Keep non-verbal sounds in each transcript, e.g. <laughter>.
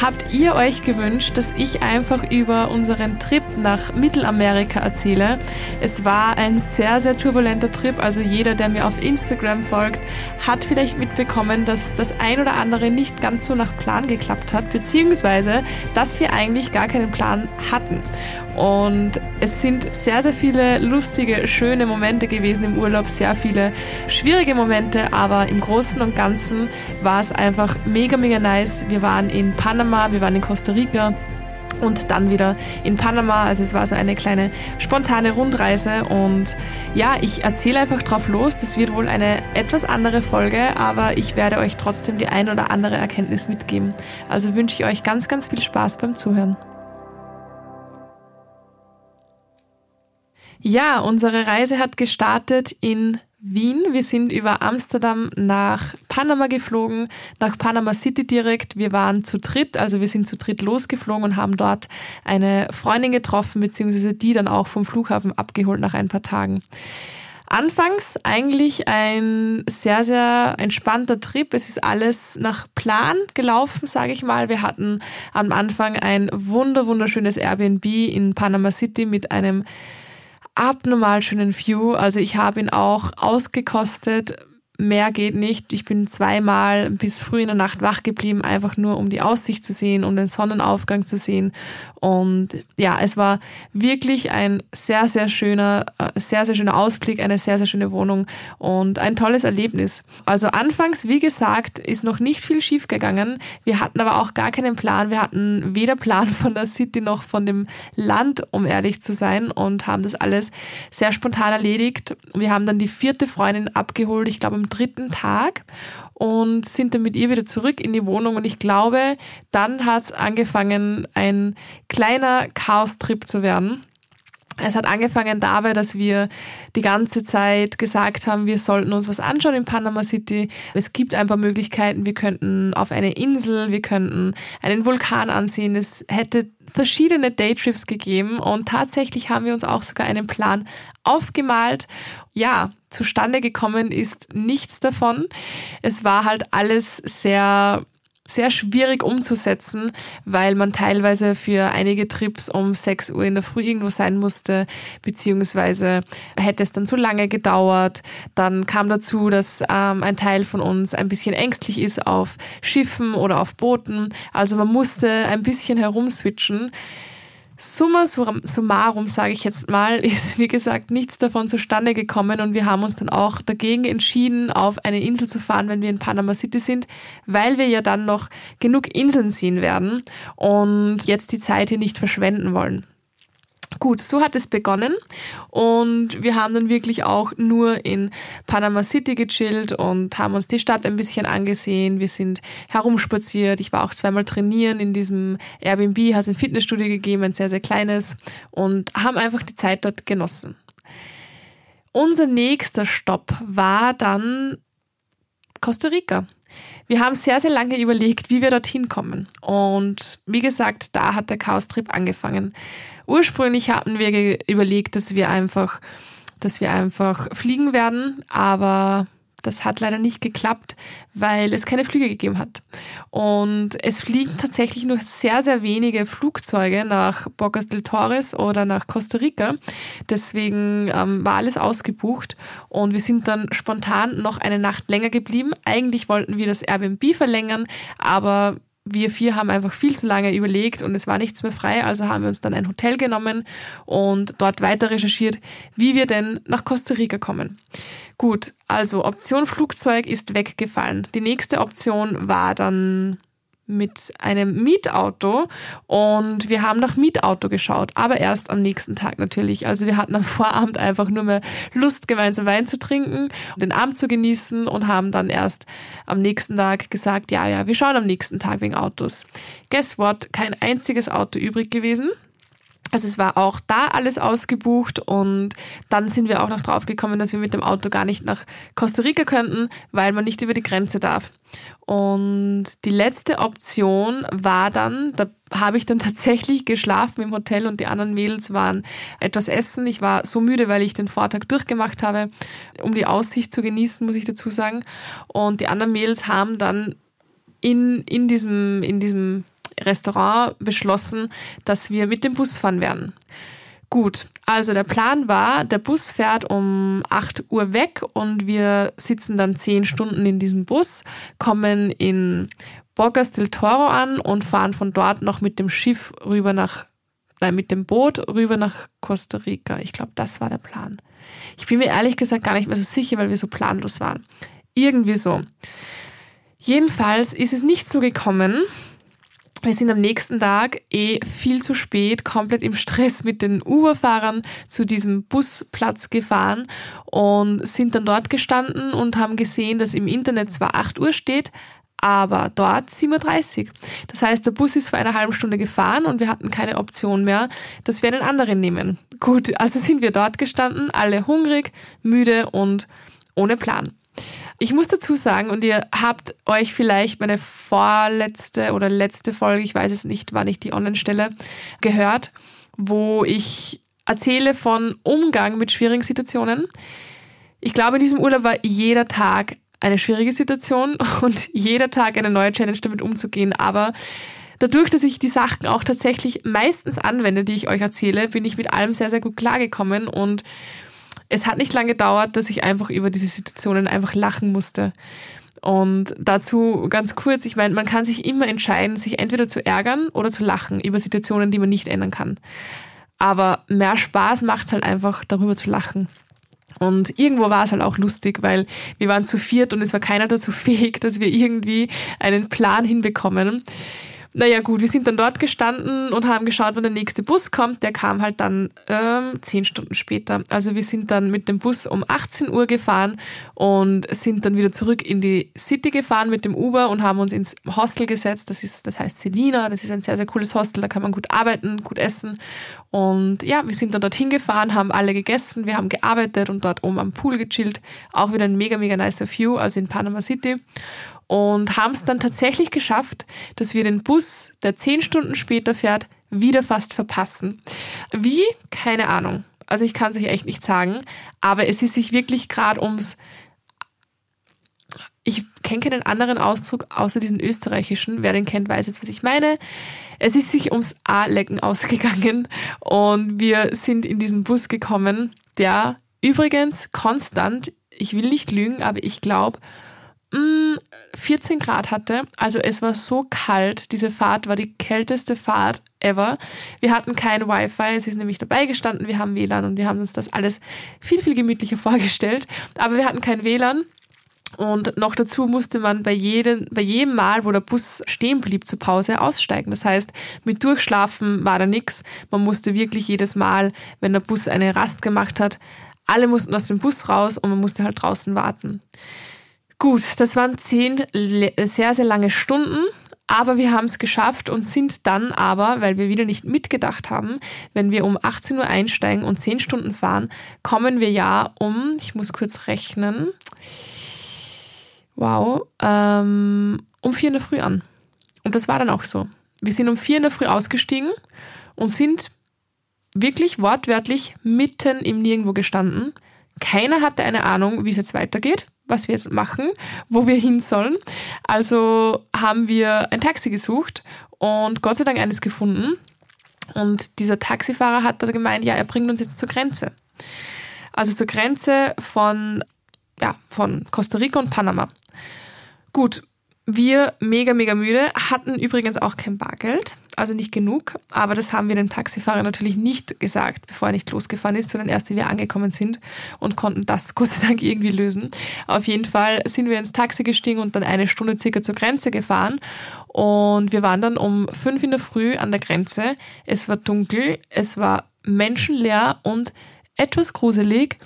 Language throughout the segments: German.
habt ihr euch gewünscht, dass ich einfach über unseren Trip nach Mittelamerika erzähle. Es war ein sehr, sehr turbulenter Trip. Also jeder, der mir auf Instagram folgt, hat vielleicht mitbekommen, dass das ein oder andere nicht ganz so nach Plan geklappt hat, beziehungsweise, dass wir eigentlich gar keinen Plan hatten. Und es sind sehr, sehr viele lustige, schöne Momente gewesen im Urlaub, sehr viele schwierige Momente, aber im Großen und Ganzen war es einfach mega, mega nice. Wir waren in Panama, wir waren in Costa Rica und dann wieder in Panama. Also es war so eine kleine spontane Rundreise und ja, ich erzähle einfach drauf los. Das wird wohl eine etwas andere Folge, aber ich werde euch trotzdem die ein oder andere Erkenntnis mitgeben. Also wünsche ich euch ganz, ganz viel Spaß beim Zuhören. Ja, unsere Reise hat gestartet in Wien. Wir sind über Amsterdam nach Panama geflogen, nach Panama City direkt. Wir waren zu dritt, also wir sind zu dritt losgeflogen und haben dort eine Freundin getroffen, beziehungsweise die dann auch vom Flughafen abgeholt nach ein paar Tagen. Anfangs eigentlich ein sehr, sehr entspannter Trip. Es ist alles nach Plan gelaufen, sage ich mal. Wir hatten am Anfang ein wunder, wunderschönes Airbnb in Panama City mit einem abnormal schönen View. Also ich habe ihn auch ausgekostet. Mehr geht nicht. Ich bin zweimal bis früh in der Nacht wach geblieben, einfach nur um die Aussicht zu sehen, um den Sonnenaufgang zu sehen. Und ja, es war wirklich ein sehr, sehr schöner, äh, sehr, sehr schöner Ausblick, eine sehr, sehr schöne Wohnung und ein tolles Erlebnis. Also anfangs, wie gesagt, ist noch nicht viel schief gegangen. Wir hatten aber auch gar keinen Plan. Wir hatten weder Plan <laughs> von der City noch von dem Land, um ehrlich zu sein, und haben das alles sehr spontan erledigt. Wir haben dann die vierte Freundin abgeholt, ich glaube am dritten Tag und sind dann mit ihr wieder zurück in die Wohnung. Und ich glaube, dann hat es angefangen, ein kleiner Chaos-Trip zu werden. Es hat angefangen dabei, dass wir die ganze Zeit gesagt haben, wir sollten uns was anschauen in Panama City. Es gibt ein paar Möglichkeiten. Wir könnten auf eine Insel, wir könnten einen Vulkan ansehen. Es hätte verschiedene Daytrips gegeben und tatsächlich haben wir uns auch sogar einen Plan aufgemalt. Ja, zustande gekommen ist nichts davon. Es war halt alles sehr sehr schwierig umzusetzen, weil man teilweise für einige Trips um 6 Uhr in der Früh irgendwo sein musste, beziehungsweise hätte es dann zu lange gedauert. Dann kam dazu, dass ähm, ein Teil von uns ein bisschen ängstlich ist auf Schiffen oder auf Booten. Also man musste ein bisschen herumswitchen. Summa summarum, sage ich jetzt mal, <laughs> ist wie gesagt nichts davon zustande gekommen und wir haben uns dann auch dagegen entschieden, auf eine Insel zu fahren, wenn wir in Panama City sind, weil wir ja dann noch genug Inseln sehen werden und jetzt die Zeit hier nicht verschwenden wollen. Gut, so hat es begonnen und wir haben dann wirklich auch nur in Panama City gechillt und haben uns die Stadt ein bisschen angesehen. Wir sind herumspaziert. Ich war auch zweimal trainieren in diesem Airbnb, hat es ein Fitnessstudio gegeben, ein sehr, sehr kleines und haben einfach die Zeit dort genossen. Unser nächster Stopp war dann Costa Rica. Wir haben sehr, sehr lange überlegt, wie wir dorthin kommen. Und wie gesagt, da hat der Chaos-Trip angefangen. Ursprünglich hatten wir überlegt, dass wir einfach, dass wir einfach fliegen werden, aber das hat leider nicht geklappt, weil es keine Flüge gegeben hat. Und es fliegen tatsächlich nur sehr, sehr wenige Flugzeuge nach Bocas del Torres oder nach Costa Rica. Deswegen ähm, war alles ausgebucht und wir sind dann spontan noch eine Nacht länger geblieben. Eigentlich wollten wir das Airbnb verlängern, aber wir vier haben einfach viel zu lange überlegt und es war nichts mehr frei, also haben wir uns dann ein Hotel genommen und dort weiter recherchiert, wie wir denn nach Costa Rica kommen. Gut, also Option Flugzeug ist weggefallen. Die nächste Option war dann mit einem Mietauto und wir haben nach Mietauto geschaut, aber erst am nächsten Tag natürlich. Also wir hatten am <laughs> Vorabend einfach nur mehr Lust, gemeinsam Wein zu trinken, den Abend zu genießen und haben dann erst am nächsten Tag gesagt, ja, ja, wir schauen am nächsten Tag wegen Autos. Guess what? Kein einziges Auto übrig gewesen. Also es war auch da alles ausgebucht und dann sind wir auch noch drauf gekommen, dass wir mit dem Auto gar nicht nach Costa Rica könnten, weil man nicht über die Grenze darf. Und die letzte Option war dann, da habe ich dann <laughs> tatsächlich geschlafen im Hotel und die anderen Mädels waren etwas essen. Ich war so müde, weil ich den Vortag durchgemacht habe, um die Aussicht zu genießen, muss ich dazu sagen. Und die anderen Mädels haben dann in, in diesem, in diesem Restaurant beschlossen, dass wir mit dem Bus fahren werden. Gut, also der Plan war, der Bus fährt um 8 Uhr weg und wir sitzen dann 10 Stunden in diesem Bus, kommen in Bocas del Toro an und fahren von dort noch mit dem Schiff rüber nach, nein, mit dem Boot rüber nach Costa Rica. Ich glaube, das war der Plan. Ich bin mir ehrlich gesagt gar nicht mehr so sicher, weil wir so planlos waren. Irgendwie so. Jedenfalls ist es nicht so gekommen wir sind am nächsten Tag eh viel zu spät, komplett im Stress mit den Uberfahrern zu diesem Busplatz gefahren und sind dann dort gestanden und haben gesehen, dass im Internet zwar 8 Uhr steht, aber dort 7.30 Uhr. Das heißt, der Bus ist vor einer halben Stunde gefahren und wir hatten keine Option mehr, dass wir einen anderen nehmen. Gut, also sind wir dort gestanden, alle hungrig, müde und ohne Plan. Ich muss dazu sagen, und ihr habt euch vielleicht meine vorletzte oder letzte Folge, ich weiß es nicht, wann ich die online stelle, gehört, wo ich erzähle von Umgang mit schwierigen Situationen. Ich glaube, in diesem Urlaub war jeder Tag eine schwierige Situation <laughs> und jeder Tag eine neue Challenge damit umzugehen. Aber dadurch, dass ich die Sachen auch tatsächlich meistens anwende, die ich euch erzähle, bin ich mit allem sehr, sehr gut klargekommen und es hat nicht lange gedauert, dass ich einfach über diese Situationen einfach lachen musste. Und dazu ganz kurz, ich meine, man kann sich immer entscheiden, sich entweder zu ärgern oder zu lachen über Situationen, die man nicht ändern kann. Aber mehr Spaß macht es halt einfach, darüber zu lachen. Und irgendwo war es halt auch lustig, weil wir waren zu viert und es war keiner <laughs> dazu fähig, dass wir irgendwie einen Plan hinbekommen. Naja gut, wir sind dann dort gestanden und haben geschaut, wann der nächste Bus kommt. Der kam halt dann ähm, zehn Stunden später. Also wir sind dann mit dem Bus um 18 Uhr gefahren und sind dann wieder zurück in die City gefahren mit dem Uber und haben uns ins Hostel gesetzt. Das ist, das heißt Selina. Das ist ein sehr, sehr cooles Hostel. Da kann man gut arbeiten, gut essen. Und ja, wir sind dann dorthin gefahren, haben alle gegessen, wir haben gearbeitet und dort oben am Pool gechillt. Auch wieder ein mega, mega nicer View, also in Panama City und haben es dann tatsächlich geschafft, dass wir den Bus, der zehn Stunden später fährt, wieder fast verpassen. Wie? Keine Ahnung. Also ich kann es euch echt nicht sagen, aber es ist sich wirklich gerade ums ich kenne keinen anderen Ausdruck außer diesen österreichischen. Wer den kennt, weiß jetzt, was ich meine. Es ist sich ums A-Lecken ausgegangen und wir sind in diesen Bus gekommen, der übrigens konstant, ich will nicht lügen, aber ich glaube, 14 mm, Grad hatte. Also es war so kalt. Diese Fahrt war die kälteste Fahrt ever. Wir hatten kein Wi-Fi. Es ist nämlich dabei gestanden. Wir haben WLAN und wir haben uns das alles viel, viel gemütlicher <laughs> vorgestellt. Aber wir hatten kein WLAN. Und noch dazu musste man bei jedem, bei jedem Mal, wo der Bus stehen blieb zur Pause, aussteigen. Das heißt, mit Durchschlafen war da nichts. Man musste wirklich jedes Mal, wenn der Bus eine Rast gemacht hat, alle mussten aus dem Bus raus und man musste halt draußen warten. Gut, das waren zehn sehr, sehr lange Stunden, aber wir haben es geschafft und sind dann aber, weil wir wieder nicht mitgedacht haben, wenn wir um 18 Uhr einsteigen und zehn Stunden fahren, kommen wir ja um, ich muss kurz rechnen, wow, ähm, um vier in der Früh an. Und das war dann auch so. Wir sind um vier in der Früh ausgestiegen und sind wirklich wortwörtlich mitten im Nirgendwo gestanden. Keiner hatte eine Ahnung, wie es jetzt weitergeht was wir jetzt machen, wo wir hin sollen. Also haben wir ein Taxi gesucht und Gott sei Dank eines gefunden. Und dieser Taxifahrer hat dann gemeint, ja, er bringt uns jetzt zur Grenze. Also zur Grenze von, ja, von Costa Rica und Panama. Gut, wir, mega, mega müde, hatten übrigens auch kein Bargeld, also nicht genug, aber das haben wir dem Taxifahrer natürlich nicht gesagt, bevor er nicht losgefahren ist, sondern erst, wie wir angekommen sind und konnten das <laughs> Gott sei Dank irgendwie lösen. Auf jeden Fall sind wir ins Taxi gestiegen und dann eine Stunde circa zur Grenze gefahren und wir waren dann um fünf in der Früh an der Grenze. Es war dunkel, es war menschenleer und etwas gruselig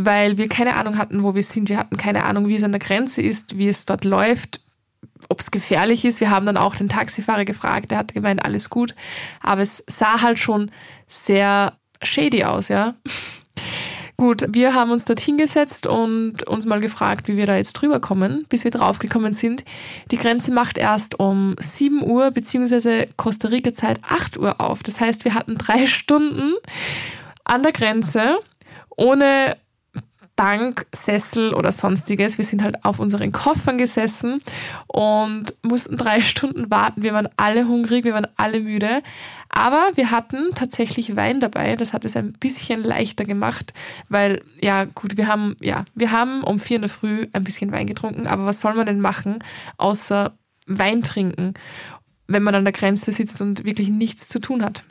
weil wir keine Ahnung hatten, wo wir sind. Wir hatten keine Ahnung, wie es an der Grenze ist, wie es dort läuft ob es gefährlich ist. Wir haben dann auch den Taxifahrer gefragt, der hat gemeint, alles gut. Aber es sah halt schon sehr shady aus, ja. Gut, wir haben uns dort hingesetzt und uns mal gefragt, wie wir da jetzt drüber kommen, bis wir draufgekommen sind. Die Grenze macht erst um 7 Uhr beziehungsweise Costa Rica Zeit 8 Uhr auf. Das heißt, wir hatten drei <laughs> Stunden an der Grenze ohne Bank, Sessel oder sonstiges. Wir sind halt auf unseren Koffern gesessen und mussten drei Stunden warten. Wir waren alle hungrig, wir waren alle müde. Aber wir hatten tatsächlich Wein dabei. Das hat es ein bisschen leichter gemacht, weil, ja, gut, wir haben, ja, wir haben um vier in der Früh ein bisschen Wein getrunken. Aber was soll man denn machen, außer Wein trinken, wenn man an der Grenze sitzt und wirklich nichts zu tun hat?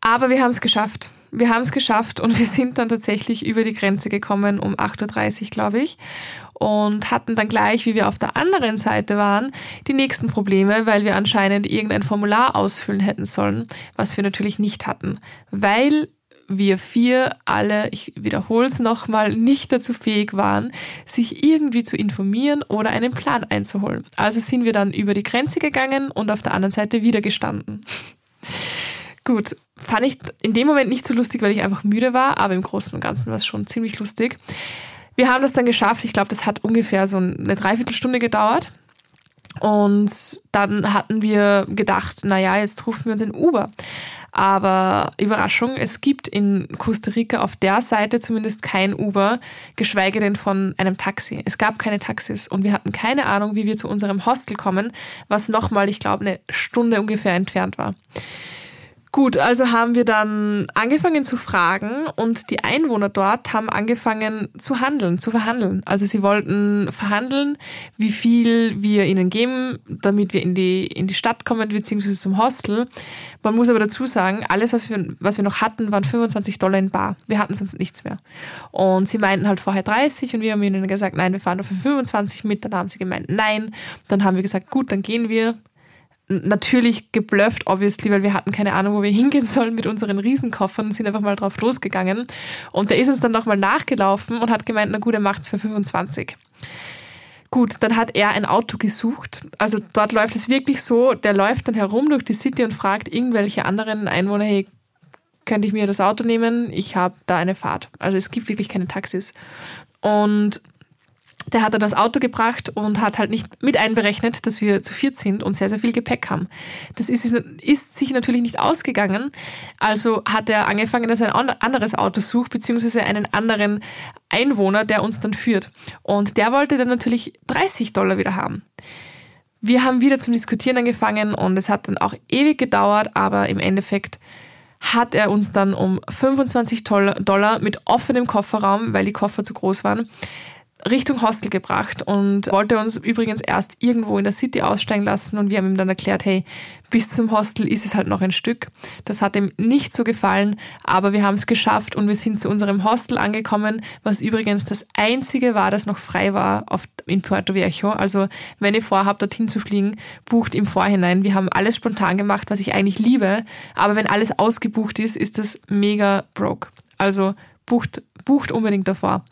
Aber wir haben es geschafft wir haben es geschafft und wir sind dann tatsächlich über die Grenze gekommen um 8.30 Uhr, glaube ich. Und hatten dann gleich, wie wir auf der anderen Seite waren, die nächsten Probleme, weil wir anscheinend irgendein Formular ausfüllen hätten sollen, was wir natürlich nicht hatten. Weil wir vier alle, ich wiederhole es nochmal, nicht dazu fähig waren, sich irgendwie zu informieren oder einen Plan einzuholen. Also sind wir dann über die Grenze gegangen und auf der anderen Seite wieder gestanden. Gut, fand ich in dem Moment nicht so lustig, weil ich einfach müde war, aber im Großen und Ganzen war es schon ziemlich lustig. Wir haben das dann geschafft. Ich glaube, das hat ungefähr so eine Dreiviertelstunde gedauert. Und dann hatten wir gedacht, naja, jetzt rufen wir uns in Uber. Aber Überraschung, es gibt in Costa Rica auf der Seite zumindest kein Uber, geschweige denn von einem Taxi. Es gab keine Taxis und wir hatten keine Ahnung, wie wir zu unserem Hostel kommen, was nochmal, ich glaube, eine Stunde ungefähr entfernt war. Gut, also haben wir dann angefangen zu fragen und die Einwohner dort haben angefangen zu handeln, zu verhandeln. Also sie wollten verhandeln, wie viel wir ihnen geben, damit wir in die, in die Stadt kommen, beziehungsweise zum Hostel. Man muss aber dazu sagen, alles, was wir, was wir noch hatten, waren 25 Dollar in Bar. Wir hatten sonst nichts mehr. Und sie meinten halt vorher 30 und wir haben ihnen gesagt, nein, wir fahren nur für 25 mit. Dann haben sie gemeint, nein. Dann haben wir gesagt, gut, dann gehen wir natürlich geblufft, obviously, weil wir hatten keine Ahnung, wo wir hingehen sollen mit unseren Riesenkoffern sind einfach mal drauf losgegangen. Und der ist uns dann nochmal nachgelaufen und hat gemeint, na gut, er macht's für 25. Gut, dann hat er ein Auto gesucht. Also dort läuft es wirklich so, der läuft dann herum durch die City und fragt irgendwelche anderen Einwohner, hey, könnte ich mir das Auto nehmen? Ich habe da eine Fahrt. Also es gibt wirklich keine Taxis. Und der hat dann das Auto gebracht und hat halt nicht mit einberechnet, dass wir zu viert sind und sehr, sehr viel Gepäck haben. Das ist, ist sich natürlich nicht ausgegangen. Also hat er angefangen, dass er ein anderes Auto sucht, beziehungsweise einen anderen Einwohner, der uns dann führt. Und der wollte dann natürlich 30 Dollar wieder haben. Wir haben wieder zum Diskutieren angefangen und es hat dann auch ewig gedauert, aber im Endeffekt hat er uns dann um 25 Dollar mit offenem Kofferraum, weil die Koffer zu groß waren, Richtung Hostel gebracht und wollte uns übrigens erst irgendwo in der City aussteigen lassen und wir haben ihm dann erklärt, hey, bis zum Hostel ist es halt noch ein Stück. Das hat ihm nicht so gefallen, aber wir haben es geschafft und wir sind zu unserem Hostel angekommen, was übrigens das einzige war, das noch frei war auf, in Puerto Viejo. Also wenn ihr vorhabt, dorthin zu fliegen, bucht im Vorhinein. Wir haben alles spontan gemacht, was ich eigentlich liebe, aber wenn alles ausgebucht ist, ist das mega broke. Also bucht, bucht unbedingt davor.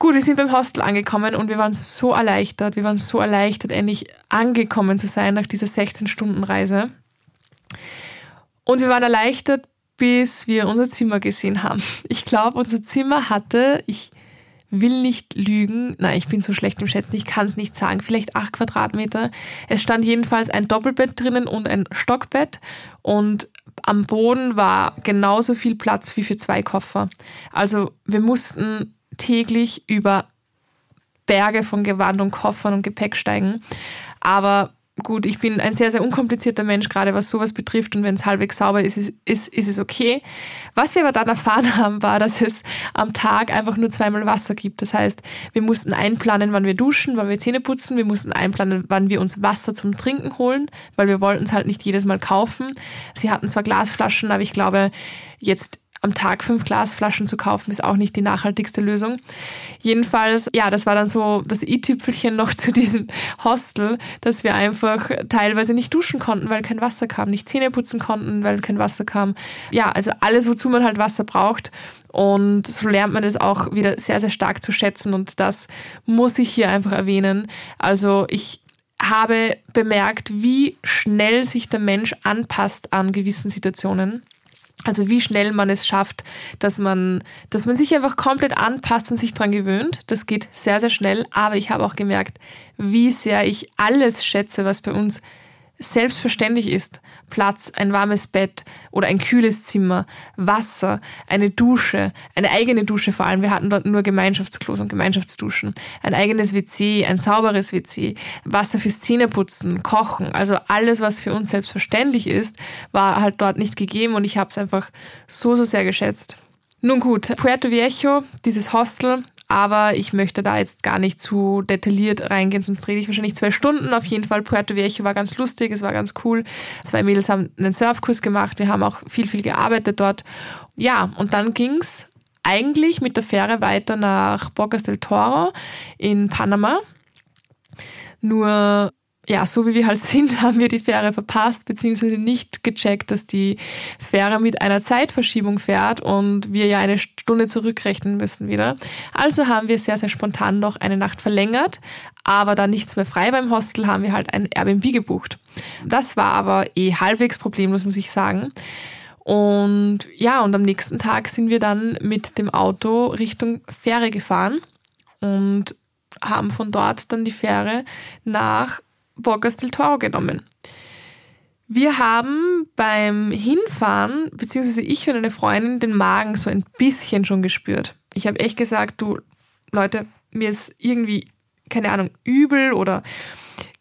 Gut, wir sind beim Hostel angekommen und wir waren so erleichtert. Wir waren so erleichtert, endlich angekommen zu sein nach dieser 16-Stunden-Reise. Und wir waren erleichtert, bis wir unser Zimmer gesehen haben. Ich glaube, unser Zimmer hatte, ich will nicht lügen, nein, ich bin so schlecht im Schätzen, ich kann es nicht sagen, vielleicht acht Quadratmeter. Es stand jedenfalls ein Doppelbett drinnen und ein Stockbett und am Boden war genauso viel Platz wie für zwei Koffer. Also wir mussten täglich über Berge von Gewand und Koffern und Gepäck steigen. Aber gut, ich bin ein sehr, sehr unkomplizierter Mensch, gerade was sowas betrifft. Und wenn es halbwegs sauber ist, ist, ist, ist es okay. Was wir aber dann erfahren <laughs> haben, war, dass es am Tag einfach nur zweimal Wasser gibt. Das heißt, wir mussten einplanen, wann wir duschen, wann wir Zähne putzen. Wir mussten einplanen, wann wir uns Wasser zum Trinken holen, weil wir wollten es halt nicht jedes Mal kaufen. Sie hatten zwar Glasflaschen, aber ich glaube, jetzt am Tag fünf Glasflaschen zu kaufen, ist auch nicht die nachhaltigste Lösung. Jedenfalls, ja, das war dann so das i-Tüpfelchen noch <laughs> zu diesem Hostel, dass wir einfach teilweise nicht duschen konnten, weil kein Wasser kam, nicht Zähne putzen konnten, weil kein Wasser kam. Ja, also alles, wozu man halt Wasser braucht. Und so lernt man das auch wieder sehr, sehr stark zu schätzen und das muss ich hier einfach erwähnen. Also ich habe bemerkt, wie schnell sich der Mensch anpasst an gewissen Situationen. Also wie schnell man es schafft, dass man, dass man sich einfach komplett anpasst und sich dran gewöhnt. Das geht sehr, sehr schnell. Aber ich habe auch gemerkt, wie sehr ich alles schätze, was bei uns selbstverständlich ist. Platz, ein warmes Bett oder ein kühles Zimmer, Wasser, eine Dusche, eine eigene Dusche vor allem. Wir hatten dort nur Gemeinschaftsklos und Gemeinschaftsduschen, ein eigenes WC, ein sauberes WC, Wasser fürs Zähneputzen, Kochen. Also alles, was für uns selbstverständlich ist, war halt dort nicht gegeben und ich habe es einfach so, so sehr geschätzt. Nun gut, Puerto Viejo, dieses Hostel, aber ich möchte da jetzt gar nicht zu detailliert reingehen, sonst rede ich wahrscheinlich zwei Stunden. Auf jeden Fall, Puerto Viejo war ganz lustig, es war ganz cool. Zwei Mädels haben einen Surfkurs gemacht, wir haben auch viel, viel gearbeitet dort. Ja, und dann ging's eigentlich mit der Fähre weiter nach Bocas del Toro in Panama. Nur ja, so wie wir halt sind, <laughs> haben wir die Fähre verpasst, beziehungsweise nicht gecheckt, dass die Fähre mit einer Zeitverschiebung fährt und wir ja eine Stunde zurückrechnen müssen wieder. Also haben wir sehr, sehr spontan noch eine Nacht verlängert, aber da nichts mehr frei beim Hostel, haben wir halt ein Airbnb gebucht. Das war aber eh halbwegs problemlos, muss ich sagen. Und ja, und am nächsten Tag sind wir dann mit dem Auto Richtung Fähre gefahren und haben von dort dann die Fähre nach Bocas del Toro genommen. Wir haben beim Hinfahren, beziehungsweise ich und eine Freundin, den Magen so ein bisschen schon gespürt. Ich habe echt gesagt, du Leute, mir ist irgendwie, keine Ahnung, übel oder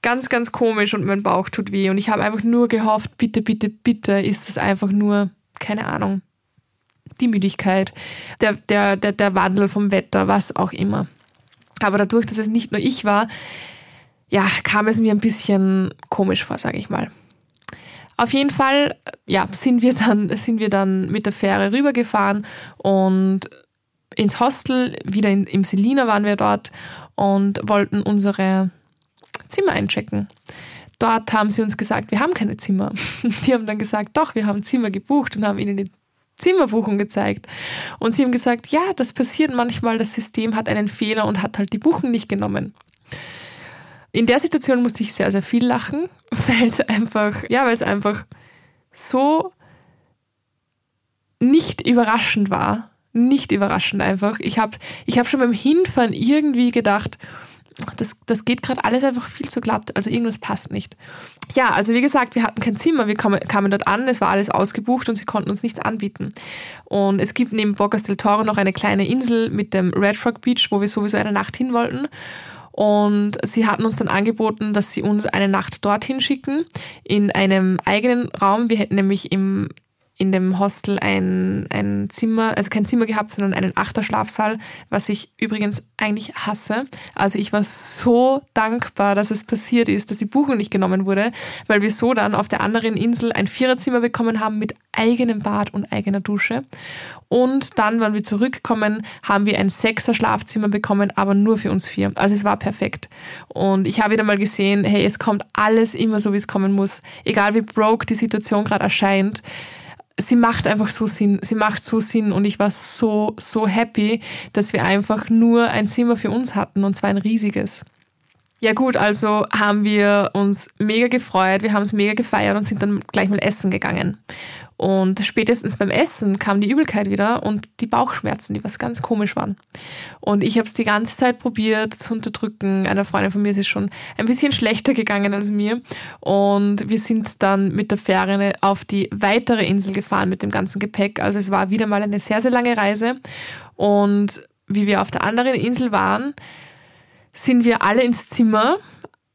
ganz, ganz komisch und mein Bauch tut weh. Und ich habe einfach nur gehofft, bitte, bitte, bitte ist das einfach nur, keine Ahnung, die Müdigkeit, der, der, der, der Wandel vom Wetter, was auch immer. Aber dadurch, dass es nicht nur ich war, ja, kam es mir ein bisschen komisch vor, sage ich mal. Auf jeden Fall, ja, sind wir dann, sind wir dann mit der Fähre rübergefahren und ins Hostel, wieder in, im Selina waren wir dort und wollten unsere Zimmer einchecken. Dort haben sie uns gesagt, wir haben keine Zimmer. <laughs> Wir haben dann gesagt, doch, wir haben Zimmer gebucht und haben ihnen die Zimmerbuchung gezeigt. Und sie haben gesagt, ja, das passiert manchmal, das System hat einen Fehler und hat halt die Buchung nicht genommen in der Situation musste ich sehr, sehr viel lachen, <laughs> weil es einfach, ja, weil es einfach so nicht überraschend war. Nicht überraschend einfach. Ich habe ich hab schon beim Hinfahren irgendwie gedacht, das, das geht gerade alles einfach viel zu glatt. Also irgendwas passt nicht. Ja, also wie gesagt, wir hatten kein Zimmer. Wir kamen, kamen dort an, es war alles ausgebucht und sie konnten uns nichts anbieten. Und es gibt neben Bocas del Toro noch eine kleine Insel mit dem Red Frog Beach, wo wir sowieso eine Nacht hin wollten. Und sie hatten uns dann angeboten, dass sie uns eine Nacht dorthin schicken, in einem eigenen Raum. Wir hätten nämlich im in dem Hostel ein, ein Zimmer, also kein Zimmer gehabt, sondern einen Achterschlafsaal, was ich übrigens eigentlich hasse. Also ich war so dankbar, dass es passiert ist, dass die Buchung nicht genommen wurde, weil wir so dann auf der anderen Insel ein Viererzimmer bekommen haben mit eigenem Bad und eigener Dusche. Und dann, wenn wir zurückkommen, haben wir ein Sechser Schlafzimmer bekommen, aber nur für uns vier. Also es war perfekt. Und ich habe wieder mal gesehen, hey, es kommt alles immer so, wie es kommen muss. Egal wie broke die Situation gerade erscheint sie macht einfach so Sinn. Sie macht so Sinn und ich war so, so happy, dass wir einfach nur ein Zimmer für uns hatten und zwar ein riesiges. Ja gut, also haben wir uns mega gefreut, wir haben es mega gefeiert und sind dann gleich mal essen gegangen. Und spätestens beim Essen kam die Übelkeit wieder und die Bauchschmerzen, die was ganz komisch waren. Und ich habe es die ganze Zeit probiert zu unterdrücken. Einer Freundin von mir ist es schon ein bisschen schlechter gegangen als mir. Und wir sind dann mit der Fähre auf die weitere Insel gefahren mit dem ganzen Gepäck. Also es war wieder mal eine sehr, sehr lange Reise. Und wie wir auf der anderen Insel waren, sind wir alle ins Zimmer.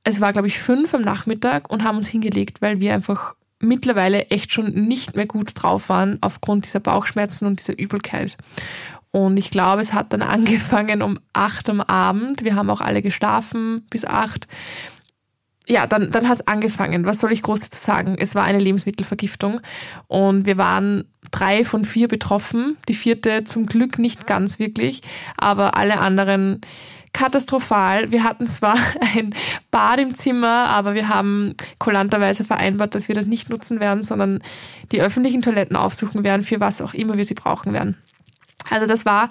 Es war, glaube ich, fünf am Nachmittag und haben uns hingelegt, weil wir einfach mittlerweile echt schon nicht mehr gut drauf waren aufgrund dieser Bauchschmerzen und dieser Übelkeit. Und ich glaube, es hat dann <laughs> angefangen um acht am Abend. Wir haben auch alle geschlafen bis acht. Ja, dann, dann hat es angefangen. Was soll ich groß dazu sagen? Es war eine Lebensmittelvergiftung und wir waren drei von vier betroffen. Die vierte zum Glück nicht ganz wirklich, aber alle anderen katastrophal. Wir hatten zwar <laughs> ein Bad im Zimmer, aber wir haben kulanterweise vereinbart, dass wir das nicht nutzen werden, sondern die öffentlichen Toiletten aufsuchen werden, für was auch immer wir sie brauchen werden. Also das war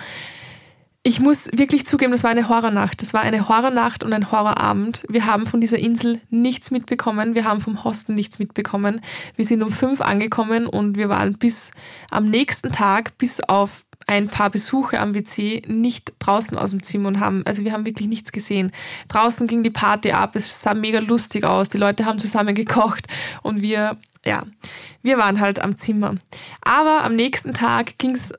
ich muss wirklich zugeben, das war eine Horrornacht. Das war eine Horrornacht und ein Horrorabend. Wir haben von dieser Insel nichts mitbekommen. Wir haben vom Hostel nichts mitbekommen. Wir sind um fünf angekommen und wir waren bis am nächsten Tag, bis auf ein paar Besuche am WC nicht draußen aus dem Zimmer und haben, also wir haben wirklich nichts gesehen. Draußen ging die Party ab, es sah mega lustig aus, die Leute haben zusammen gekocht und wir, ja, wir waren halt am Zimmer. Aber am nächsten Tag ging es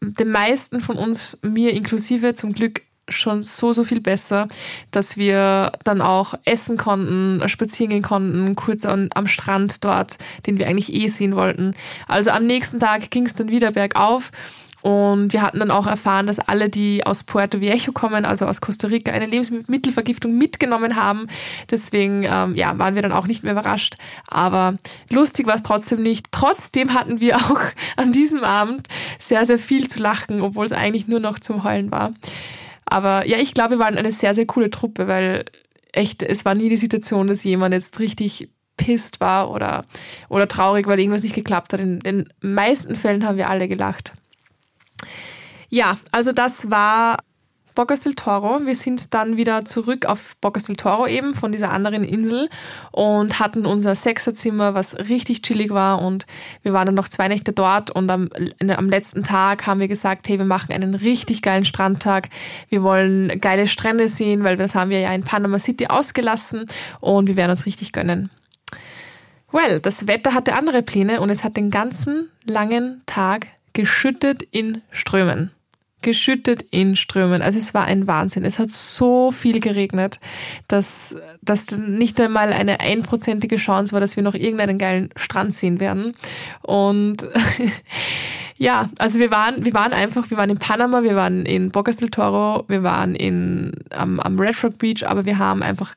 den meisten von uns, mir inklusive, zum Glück schon so, so viel besser, dass wir dann auch essen konnten, spazieren gehen konnten, kurz an, am Strand dort, den wir eigentlich eh sehen wollten. Also am nächsten Tag ging es dann wieder bergauf und wir hatten dann auch erfahren, dass alle, die aus Puerto Viejo kommen, also aus Costa Rica, eine Lebensmittelvergiftung mitgenommen haben. Deswegen ähm, ja, waren wir dann auch nicht mehr überrascht. Aber lustig war es trotzdem nicht. Trotzdem hatten wir <laughs> auch an diesem Abend sehr, sehr viel zu lachen, obwohl es eigentlich nur noch zum Heulen war. Aber ja, ich glaube, wir waren eine sehr, sehr coole Truppe, weil echt, es war nie die Situation, dass jemand jetzt richtig pisst war oder, oder traurig, weil irgendwas nicht geklappt hat. In den meisten Fällen haben wir alle gelacht. Ja, also das war Bocas del Toro. Wir sind dann wieder zurück auf Bocas del Toro eben von dieser anderen Insel und hatten unser Sechserzimmer, was richtig chillig war und wir waren dann noch zwei Nächte dort und am, am letzten Tag haben wir gesagt, hey, wir machen einen richtig geilen Strandtag. Wir wollen geile Strände sehen, weil das haben wir ja in Panama City ausgelassen und wir werden uns richtig gönnen. Well, das Wetter hatte andere Pläne und es hat den ganzen langen Tag geschüttet in Strömen. Geschüttet in Strömen. Also es war ein Wahnsinn. Es hat so viel geregnet, dass, dass nicht einmal eine einprozentige Chance war, dass wir noch irgendeinen geilen Strand sehen werden. Und <laughs> ja, also wir waren, wir waren einfach, wir waren in Panama, wir waren in Bocas del Toro, wir waren in, am, am Red Rock Beach, aber wir haben einfach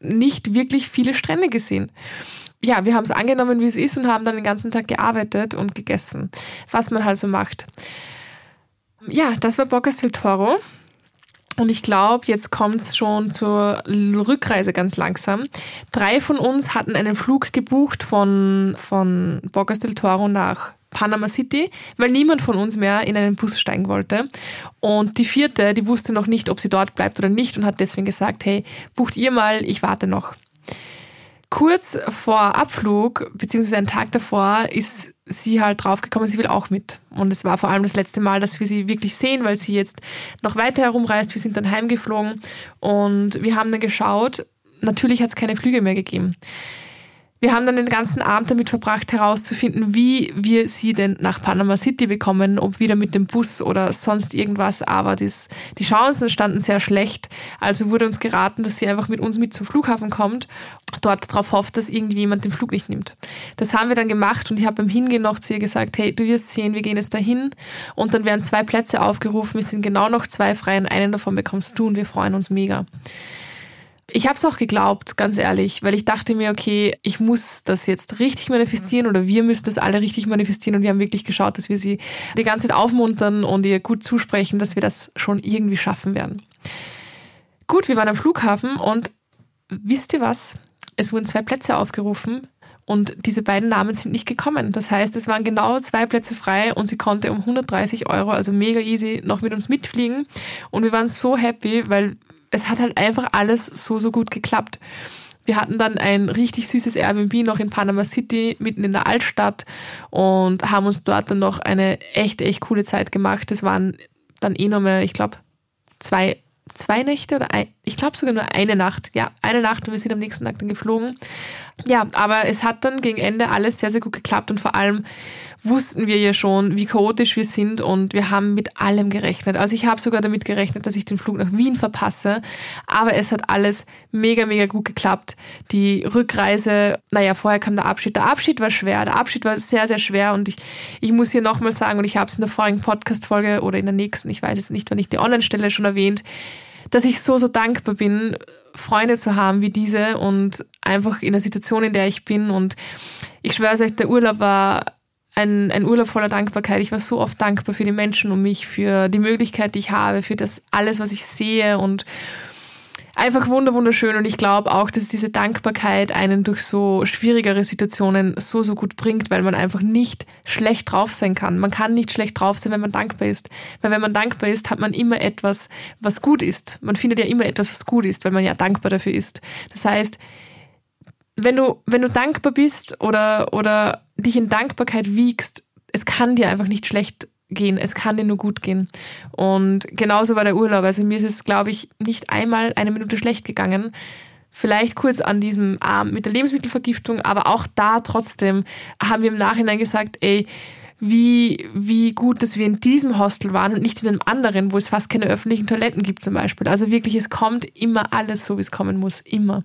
nicht wirklich viele Strände gesehen ja, wir haben es angenommen, wie es ist und haben dann den ganzen Tag gearbeitet und gegessen, was man halt so macht. Ja, das war Bocas del Toro. Und ich glaube, jetzt kommt es schon zur Rückreise ganz langsam. Drei von uns hatten einen Flug gebucht von, von Bocas del Toro nach Panama City, weil niemand von uns mehr in einen Bus steigen wollte. Und die vierte, die wusste noch nicht, ob sie dort bleibt oder nicht und hat deswegen gesagt, hey, bucht ihr mal, ich warte noch. Kurz vor Abflug, beziehungsweise einen Tag davor, ist sie halt draufgekommen, sie will auch mit. Und es war vor allem das letzte Mal, dass wir sie wirklich sehen, weil sie jetzt noch weiter herumreist. Wir sind dann heimgeflogen und wir haben dann geschaut. Natürlich hat es keine Flüge mehr gegeben. Wir haben dann den ganzen Abend damit verbracht, herauszufinden, wie wir sie denn nach Panama City bekommen, ob wieder mit dem Bus oder sonst irgendwas. Aber das, die Chancen standen sehr schlecht. Also wurde uns geraten, dass sie einfach mit uns mit zum Flughafen kommt, dort darauf hofft, dass irgendjemand den Flug nicht nimmt. Das haben wir dann gemacht und ich habe beim Hingehen noch zu ihr gesagt, hey, du wirst sehen, wir gehen jetzt dahin und dann werden zwei Plätze aufgerufen. Es sind genau noch zwei frei und einen davon bekommst du und wir freuen uns mega. Ich habe es auch geglaubt, ganz ehrlich, weil ich dachte mir, okay, ich muss das jetzt richtig manifestieren oder wir müssen das alle richtig manifestieren und wir haben wirklich geschaut, dass wir sie die ganze Zeit aufmuntern und ihr gut zusprechen, dass wir das schon irgendwie schaffen werden. Gut, wir waren am Flughafen und wisst ihr was? Es wurden zwei Plätze aufgerufen und diese beiden Namen sind nicht gekommen. Das heißt, es waren genau zwei Plätze frei und sie konnte um 130 Euro, also mega easy, noch mit uns mitfliegen. Und wir waren so happy, weil es hat halt einfach alles so, so gut geklappt. Wir hatten dann ein richtig süßes Airbnb noch in Panama City, mitten in der Altstadt und haben uns dort dann noch eine echt, echt coole Zeit gemacht. Das waren dann eh nochmal, ich glaube, zwei, zwei Nächte oder ein, ich glaube sogar nur eine Nacht. Ja, eine Nacht und wir sind am nächsten Tag dann geflogen. Ja, aber es hat dann gegen Ende alles sehr, sehr gut geklappt und vor allem wussten wir ja schon, wie chaotisch wir sind und wir haben mit allem gerechnet. Also ich habe sogar damit gerechnet, dass ich den Flug nach Wien verpasse, aber es hat alles mega, mega gut geklappt. Die Rückreise, naja, vorher kam der Abschied. Der Abschied war schwer, der Abschied war sehr, sehr schwer und ich, ich muss hier nochmal sagen, und ich habe es in der vorigen Podcast-Folge oder in der nächsten, ich weiß es nicht, wann ich die Online-Stelle schon erwähnt, dass ich so, so dankbar bin, Freunde zu haben wie diese und einfach in der Situation, in der ich bin und ich schwöre euch, der Urlaub war ein, ein Urlaub voller Dankbarkeit. Ich war so oft dankbar für die Menschen um mich, für die Möglichkeit, die ich habe, für das alles, was ich sehe und einfach wunderschön und ich glaube auch, dass diese Dankbarkeit einen durch so schwierigere Situationen so, so gut bringt, weil man einfach nicht schlecht drauf sein kann. Man kann nicht schlecht drauf sein, wenn man dankbar ist. Weil wenn man dankbar ist, hat man immer etwas, was gut ist. Man findet ja immer etwas, was gut ist, weil man ja dankbar dafür ist. Das heißt, wenn du, wenn du dankbar bist oder, oder dich in Dankbarkeit wiegst, es kann dir einfach nicht schlecht gehen. Es kann dir nur gut gehen. Und genauso war der Urlaub. Also mir ist es, glaube ich, nicht einmal eine Minute schlecht gegangen. Vielleicht kurz an diesem Abend mit der Lebensmittelvergiftung, aber auch da trotzdem haben wir im Nachhinein gesagt, ey, wie, wie gut, dass wir in diesem Hostel waren und nicht in einem anderen, wo es fast keine öffentlichen Toiletten gibt zum Beispiel. Also wirklich, es kommt immer alles so, wie es kommen muss. Immer.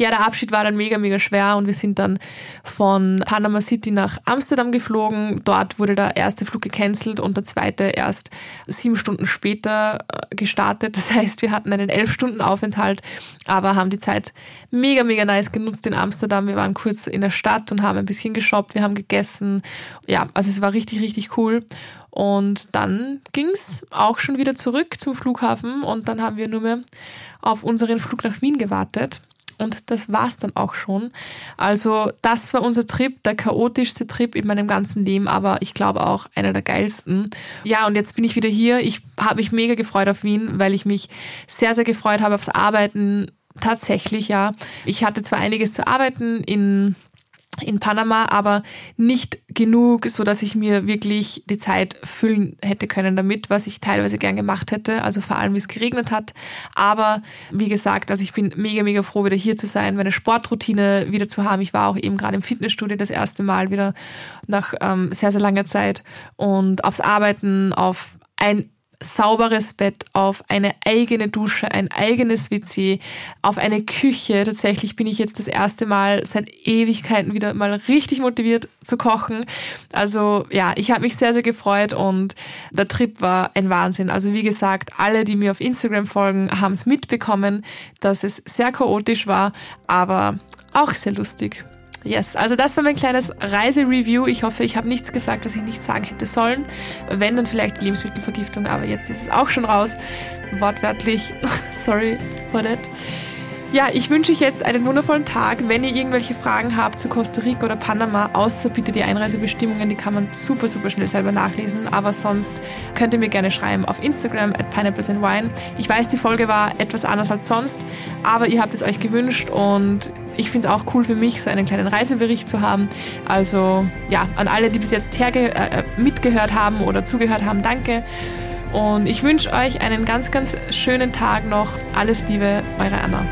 Ja, der Abschied war dann mega, mega schwer und wir sind dann von Panama City nach Amsterdam geflogen. Dort wurde der erste Flug gecancelt und der zweite erst sieben Stunden später äh, gestartet. Das heißt, wir hatten einen elf Stunden Aufenthalt, aber haben die Zeit mega, mega nice genutzt in Amsterdam. Wir waren kurz in der Stadt und haben ein bisschen geshoppt, wir haben gegessen. Ja, also es war richtig, richtig cool. Und dann ging's auch schon wieder zurück zum Flughafen und dann haben wir nur mehr auf unseren Flug nach Wien gewartet. Und das war's dann auch schon. Also das war unser Trip, der chaotischste Trip in meinem ganzen Leben, aber ich glaube auch einer der geilsten. Ja, und jetzt bin ich wieder hier. Ich habe mich mega gefreut auf Wien, weil ich mich sehr, sehr gefreut habe aufs Arbeiten. Tatsächlich, ja. Ich hatte zwar einiges zu arbeiten in in Panama, aber nicht genug, so dass ich mir wirklich die Zeit füllen hätte können damit, was ich teilweise gern gemacht hätte, also vor allem wie es geregnet hat. Aber wie gesagt, also ich bin mega, mega froh, wieder hier zu sein, meine Sportroutine wieder zu haben. Ich war auch eben gerade im Fitnessstudio das erste Mal wieder nach ähm, sehr, sehr langer Zeit und aufs Arbeiten, auf ein sauberes Bett, auf eine eigene Dusche, ein eigenes WC, auf eine Küche. Tatsächlich bin ich jetzt das erste Mal seit Ewigkeiten wieder mal richtig motiviert zu kochen. Also ja, ich habe mich sehr, sehr gefreut und der Trip war ein Wahnsinn. Also wie gesagt, alle, die mir auf Instagram folgen, haben es mitbekommen, dass es sehr chaotisch war, aber auch sehr lustig. Yes, also das war mein kleines Reisereview. Ich hoffe, ich habe nichts gesagt, was ich nicht sagen hätte sollen. Wenn, dann vielleicht Lebensmittelvergiftung, aber jetzt ist es auch schon raus. Wortwörtlich. <laughs> Sorry for that. Ja, ich wünsche euch jetzt einen wundervollen Tag. Wenn ihr irgendwelche Fragen habt zu Costa Rica oder Panama, außer bitte die Einreisebestimmungen, die kann man super, super schnell selber nachlesen. Aber sonst könnt ihr mir gerne schreiben auf Instagram at Pineapples and Wine. Ich weiß, die Folge war etwas anders als sonst, aber ihr habt es euch gewünscht und ich finde es auch cool für mich, so einen kleinen Reisebericht zu haben. Also ja, an alle, die bis jetzt herge äh, mitgehört haben oder zugehört haben, danke. Und ich wünsche euch einen ganz, ganz schönen Tag noch. Alles Liebe, eure Anna.